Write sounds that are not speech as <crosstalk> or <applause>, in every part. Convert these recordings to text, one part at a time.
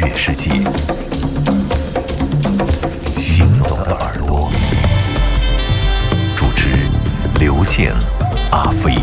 乐世界。行走的耳朵，主持刘健、阿飞。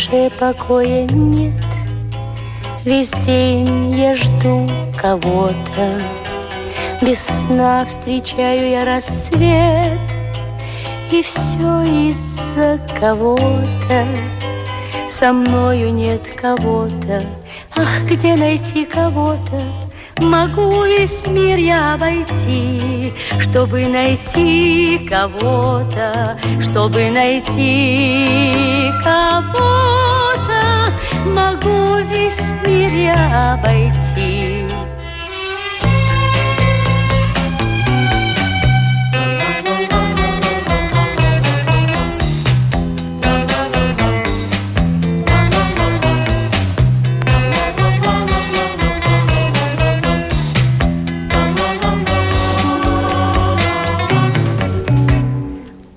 Душе покоя нет. Весь день я жду кого-то. Без сна встречаю я рассвет. И все из-за кого-то. Со мною нет кого-то. Ах, где найти кого-то? Могу весь мир я обойти, чтобы найти кого-то, чтобы найти кого-то. Могу весь мир я обойти.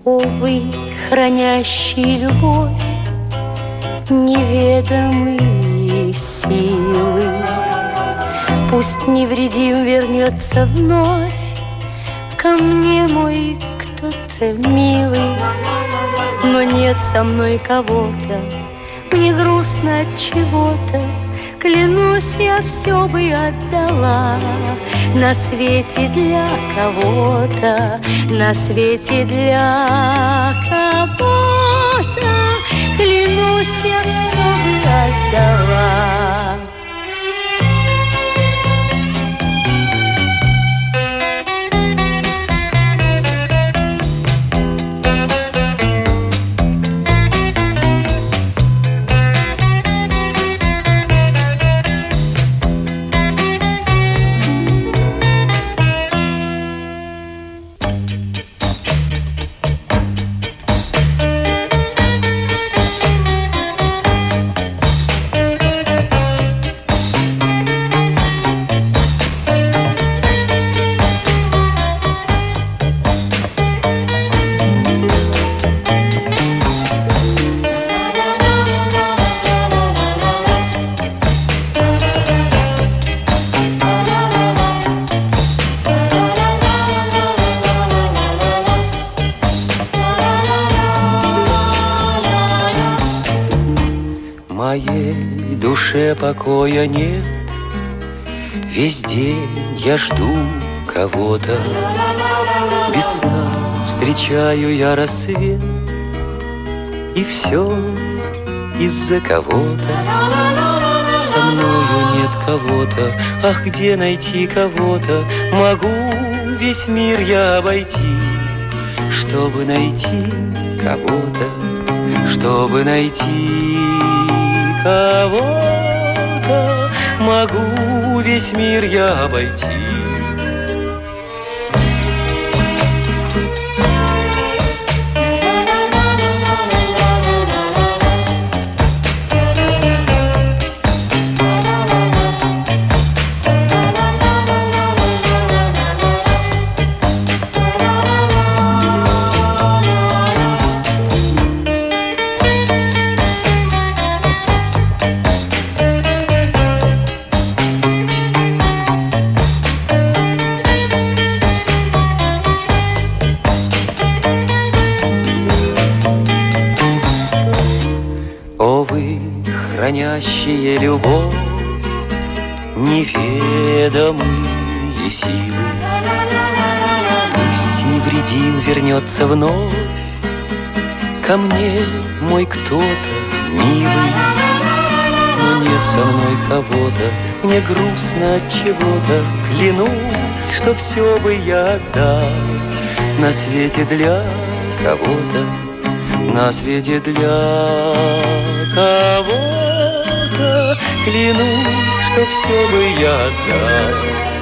Увы, хранящий любовь Неведомые силы. Пусть невредим вернется вновь Ко мне мой кто-то милый. Но нет со мной кого-то Мне грустно от чего-то. Клянусь, я все бы отдала На свете для кого-то На свете для кого-то. Клянусь, ったわ。Покоя нет. Весь день я жду кого-то. Без сна встречаю я рассвет. И все из-за кого-то. Со мною нет кого-то. Ах, где найти кого-то? Могу весь мир я обойти Чтобы найти кого-то. Чтобы найти кого-то Могу весь мир я обойти хранящие любовь, неведомые силы, Пусть невредим вернется вновь ко мне мой кто-то милый. Но нет со мной кого-то, мне грустно от чего-то. Клянусь, что все бы я отдал На свете для кого-то На свете для кого-то Клянусь, что все бы я отдал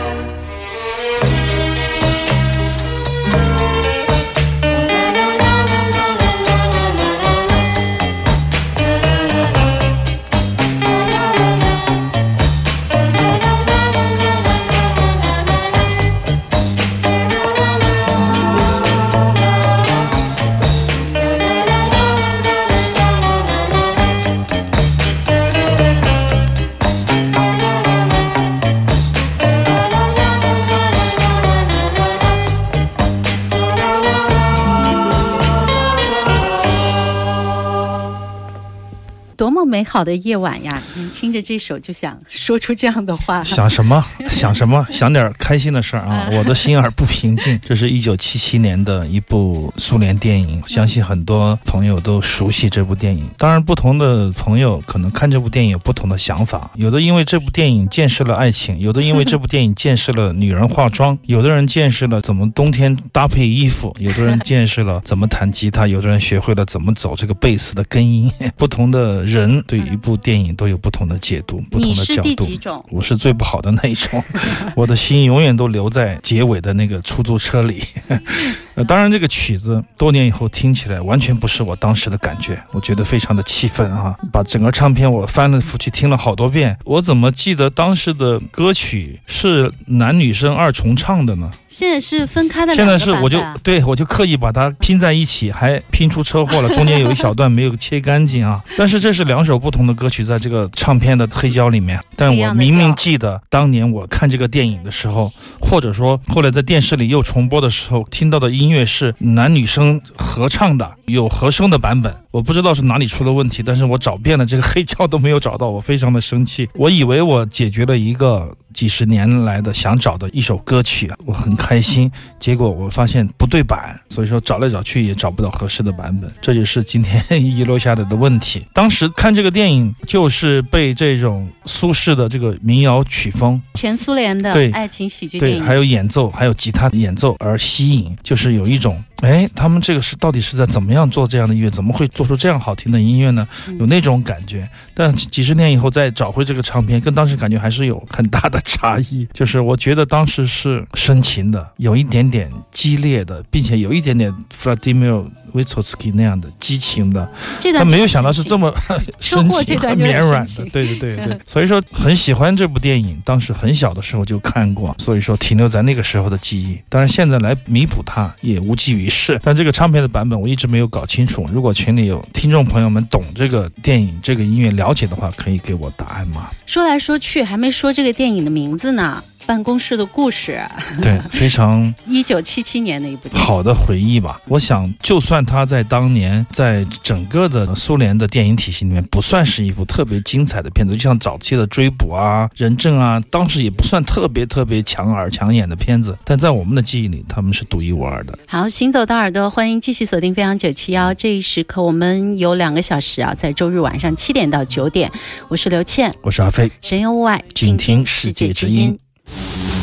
美好的夜晚呀，你听着这首就想说出这样的话。想什么？想什么？想点开心的事儿啊！<laughs> 我的心儿不平静。这是一九七七年的一部苏联电影，相信很多朋友都熟悉这部电影。当然，不同的朋友可能看这部电影有不同的想法。有的因为这部电影见识了爱情，有的因为这部电影见识了女人化妆，<laughs> 有的人见识了怎么冬天搭配衣服，有的人见识了怎么弹吉他，有的人学会了怎么走这个贝斯的根音。<laughs> 不同的人。对一部电影都有不同的解读，不同的角度。我是最不好的那一种，<laughs> 我的心永远都留在结尾的那个出租车里。<laughs> 呃，当然这个曲子多年以后听起来完全不是我当时的感觉，我觉得非常的气愤啊！把整个唱片我翻了覆去听了好多遍，我怎么记得当时的歌曲是男女生二重唱的呢？现在是分开的。现在是我就对我就刻意把它拼在一起，还拼出车祸了，中间有一小段没有切干净啊！但是这是两首。不同的歌曲在这个唱片的黑胶里面，但我明明记得当年我看这个电影的时候，或者说后来在电视里又重播的时候，听到的音乐是男女生合唱的，有和声的版本。我不知道是哪里出了问题，但是我找遍了这个黑胶都没有找到，我非常的生气。我以为我解决了一个几十年来的想找的一首歌曲，我很开心。结果我发现不对版，所以说找来找去也找不到合适的版本，这就是今天遗留下来的问题。<laughs> 当时看这个电影，就是被这种苏式的这个民谣曲风，前苏联的爱情喜剧电影，还有演奏，还有吉他演奏而吸引，就是有一种。哎，他们这个是到底是在怎么样做这样的音乐？怎么会做出这样好听的音乐呢？有那种感觉。但几十年以后再找回这个唱片，跟当时感觉还是有很大的差异。就是我觉得当时是深情的，有一点点激烈的，并且有一点点 Vladimir Vysotsky 那样的激情的。他没有想到是这么 <laughs> 深情、绵软的。对对对对，<laughs> 所以说很喜欢这部电影。当时很小的时候就看过，所以说停留在那个时候的记忆。当然现在来弥补它也无济于。是，但这个唱片的版本我一直没有搞清楚。如果群里有听众朋友们懂这个电影、这个音乐了解的话，可以给我答案吗？说来说去还没说这个电影的名字呢。办公室的故事，对，<laughs> 非常一九七七年的一部好的回忆吧。我想，就算他在当年在整个的苏联的电影体系里面不算是一部特别精彩的片子，就像早期的追捕啊、人证啊，当时也不算特别特别抢耳抢眼的片子，但在我们的记忆里，他们是独一无二的。好，行走的耳朵，欢迎继续锁定飞扬九七幺，这一时刻我们有两个小时啊，在周日晚上七点到九点，我是刘倩，我是阿飞，神游物外，静听世界之音。Bye.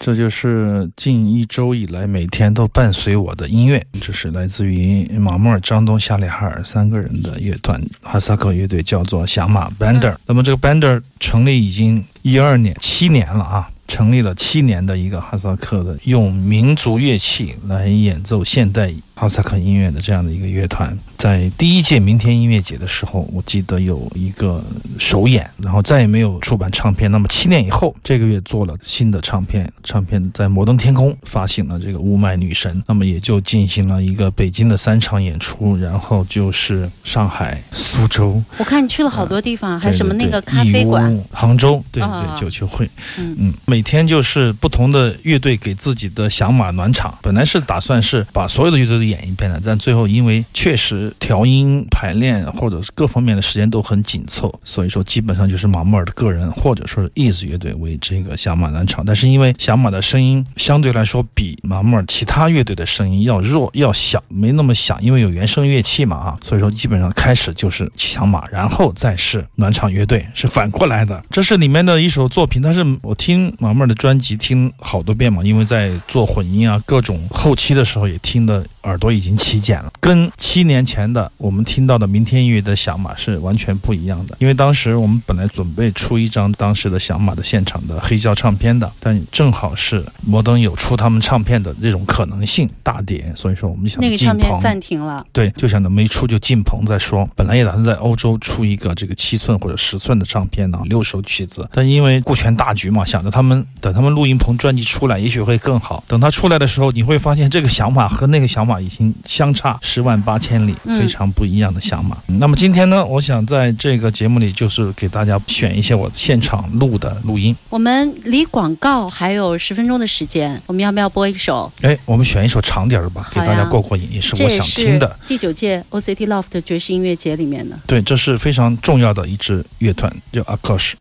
这就是近一周以来每天都伴随我的音乐。这是来自于马莫尔、张东、夏里哈尔三个人的乐团哈萨克乐队，叫做响马 Bander。那么这个 Bander 成立已经一二年，七年了啊。成立了七年的一个哈萨克的用民族乐器来演奏现代哈萨克音乐的这样的一个乐团。在第一届明天音乐节的时候，我记得有一个首演，然后再也没有出版唱片。那么七年以后，这个月做了新的唱片，唱片在摩登天空发行了这个雾霾女神。那么也就进行了一个北京的三场演出，然后就是上海、苏州。我看你去了好多地方，还对什么那个咖啡馆杭州，对啊对，九球会，嗯嗯，每天就是不同的乐队给自己的响马暖场。本来是打算是把所有的乐队都演一遍的，但最后因为确实调音、排练或者是各方面的时间都很紧凑，所以说基本上就是马莫尔的个人或者说是 Is 乐队为这个响马暖场。但是因为响马的声音相对来说比马莫尔其他乐队的声音要弱、要小，没那么响，因为有原声乐器嘛啊，所以说基本上开始就是响马，然后再是暖场乐队，是反过来的。这是里面的一首作品，但是我听马莫尔的专辑听好多遍嘛，因为在做混音啊、各种后期的时候也听的耳朵已经起茧了，跟七年前的我们听到的明天音乐的响马是完全不一样的。因为当时我们本来准备出一张当时的响马的现场的黑胶唱片的，但正好是摩登有出他们唱片的这种可能性大点，所以说我们想那个唱片暂停了。对，就想着没出就进棚再说。本来也打算在欧洲出一个这个七寸或者十寸的唱片呢，六首曲子，但因为顾全大局嘛，想着他们等他们录音棚专辑出来，也许会更好。等他出来的时候，你会发现这个想法和那个响马已经相差十万八千里，嗯非常不一样的响马。那么今天呢，我想在这个节目里就是给大家选一些我现场录的录音。我们离广告还有十分钟的时间，我们要不要播一首？哎，我们选一首长点儿的吧，给大家过过瘾，也是我想听的。第九届 OCT Loft 的爵士音乐节里面的。对，这是非常重要的一支乐团，叫 Akash。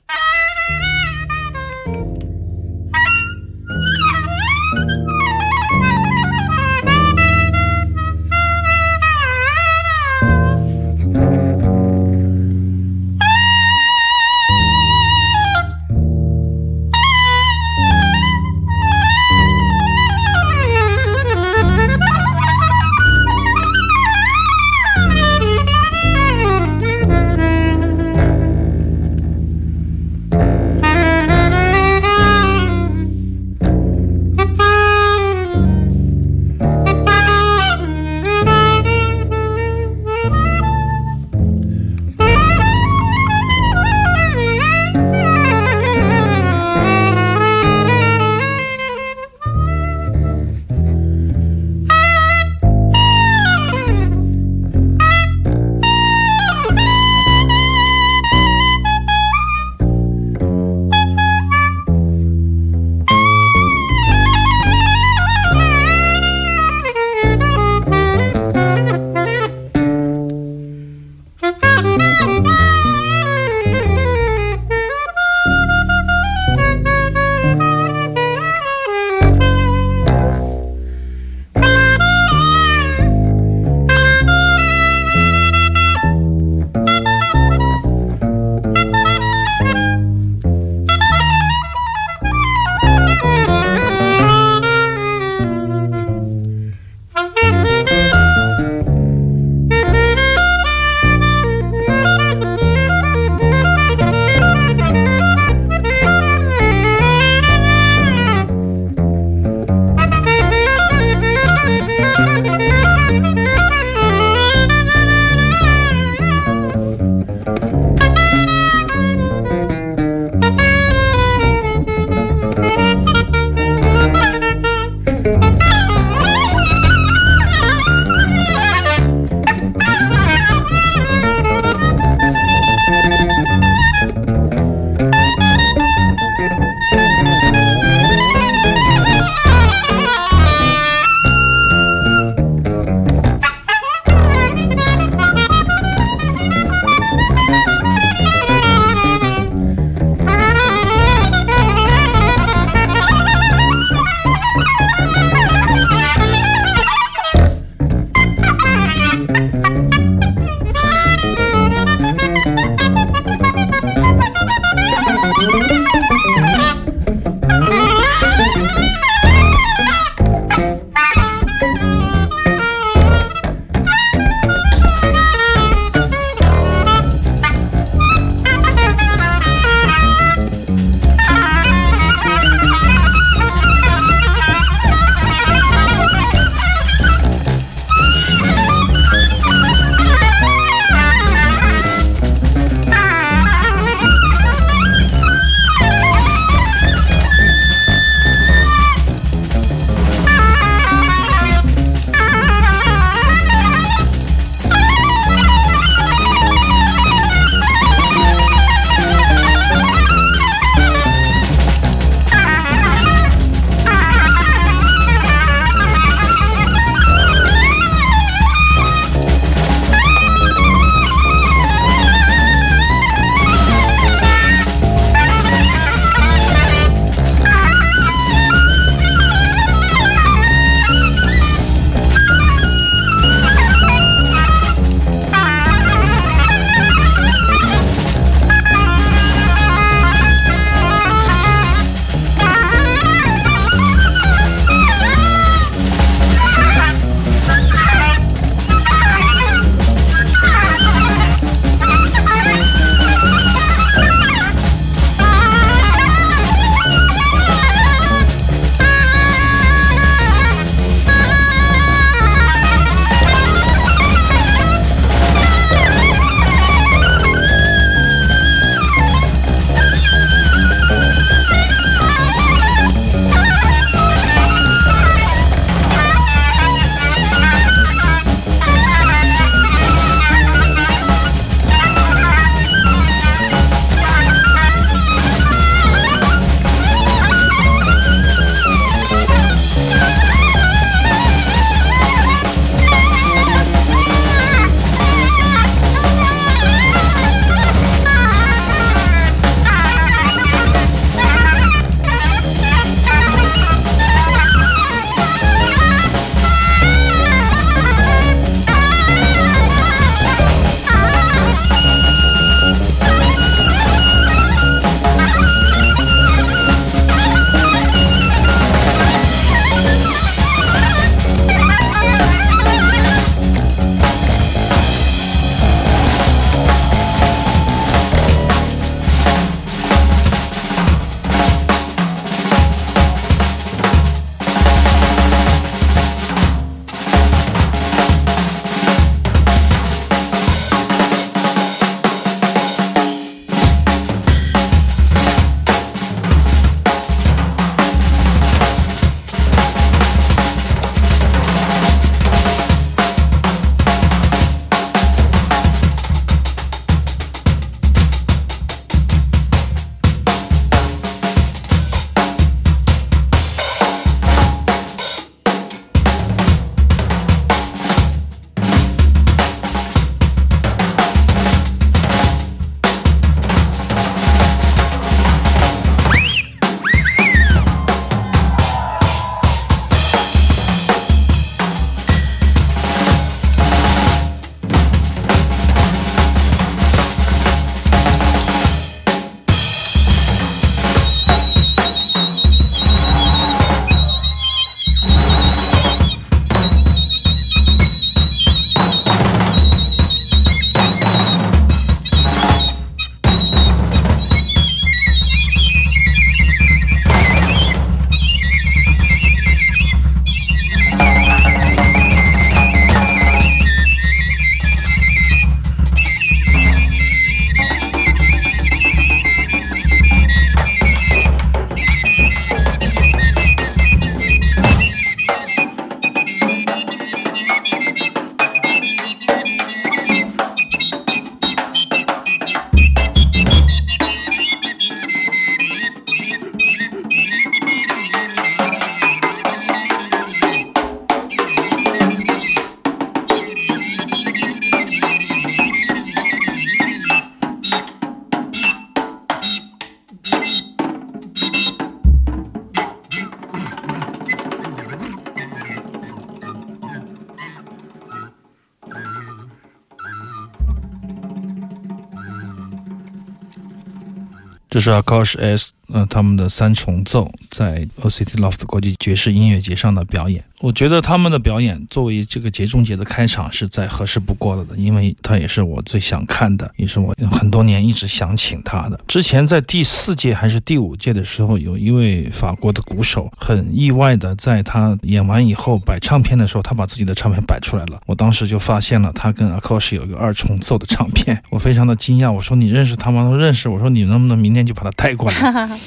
这是 Akash S，呃，他们的三重奏。在 OCT Loft 国际爵士音乐节上的表演。我觉得他们的表演作为这个节中节的开场是再合适不过了的，因为他也是我最想看的，也是我很多年一直想请他的。之前在第四届还是第五届的时候，有一位法国的鼓手很意外的在他演完以后摆唱片的时候，他把自己的唱片摆出来了。我当时就发现了他跟 Akash 有一个二重奏的唱片，我非常的惊讶。我说你认识他吗？他说认识。我说你能不能明天就把他带过来？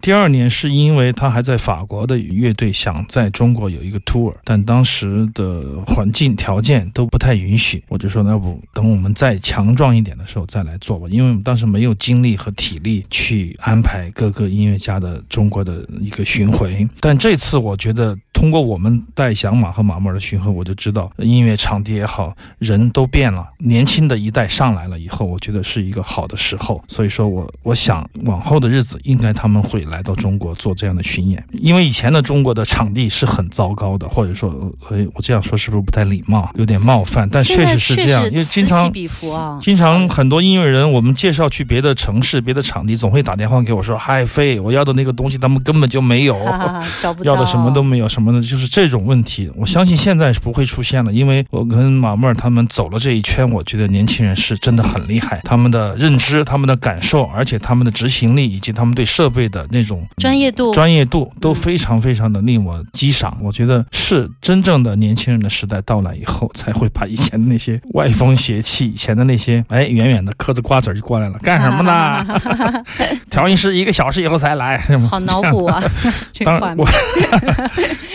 第二年是因为他还在法国的乐队想在中国有一个 tour，但当时的环境条件都不太允许，我就说那不等我们再强壮一点的时候再来做吧，因为我们当时没有精力和体力去安排各个音乐家的中国的一个巡回。<laughs> 但这次我觉得通过我们带响马和马莫尔的巡回，我就知道音乐场地也好，人都变了，年轻的一代上来了以后，我觉得是一个好的时候。所以说我我想往后的日子应该他们会。来到中国做这样的巡演，因为以前的中国的场地是很糟糕的，或者说，呃，我这样说是不是不太礼貌，有点冒犯？但确实是这样，因为经常经常很多音乐人，我们介绍去别的城市、别的场地，总会打电话给我说：“嗨，飞，我要的那个东西他们根本就没有，<laughs> 要的什么都没有，什么的，就是这种问题。我相信现在是不会出现了，因为我跟马妹儿他们走了这一圈，我觉得年轻人是真的很厉害，他们的认知、他们的感受，而且他们的执行力以及他们对设备的那。那种专业度、专业度都非常非常的令我激赏。我觉得是真正的年轻人的时代到来以后，才会把以前的那些 <laughs> 歪风邪气、以前的那些哎，远远的嗑着瓜子就过来了，干什么呢？<laughs> 调音师一个小时以后才来，好脑补啊！<laughs> 当然我，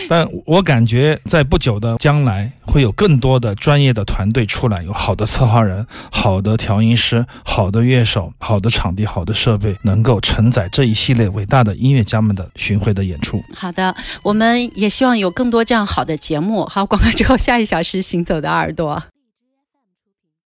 但我感觉在不久的将来，会有更多的专业的团队出来，有好的策划人、好的调音师、好的乐手、好的场地、好的设备，能够承载这一系列伟大。大的音乐家们的巡回的演出。好的，我们也希望有更多这样好的节目。好，广告之后，下一小时行走的耳朵。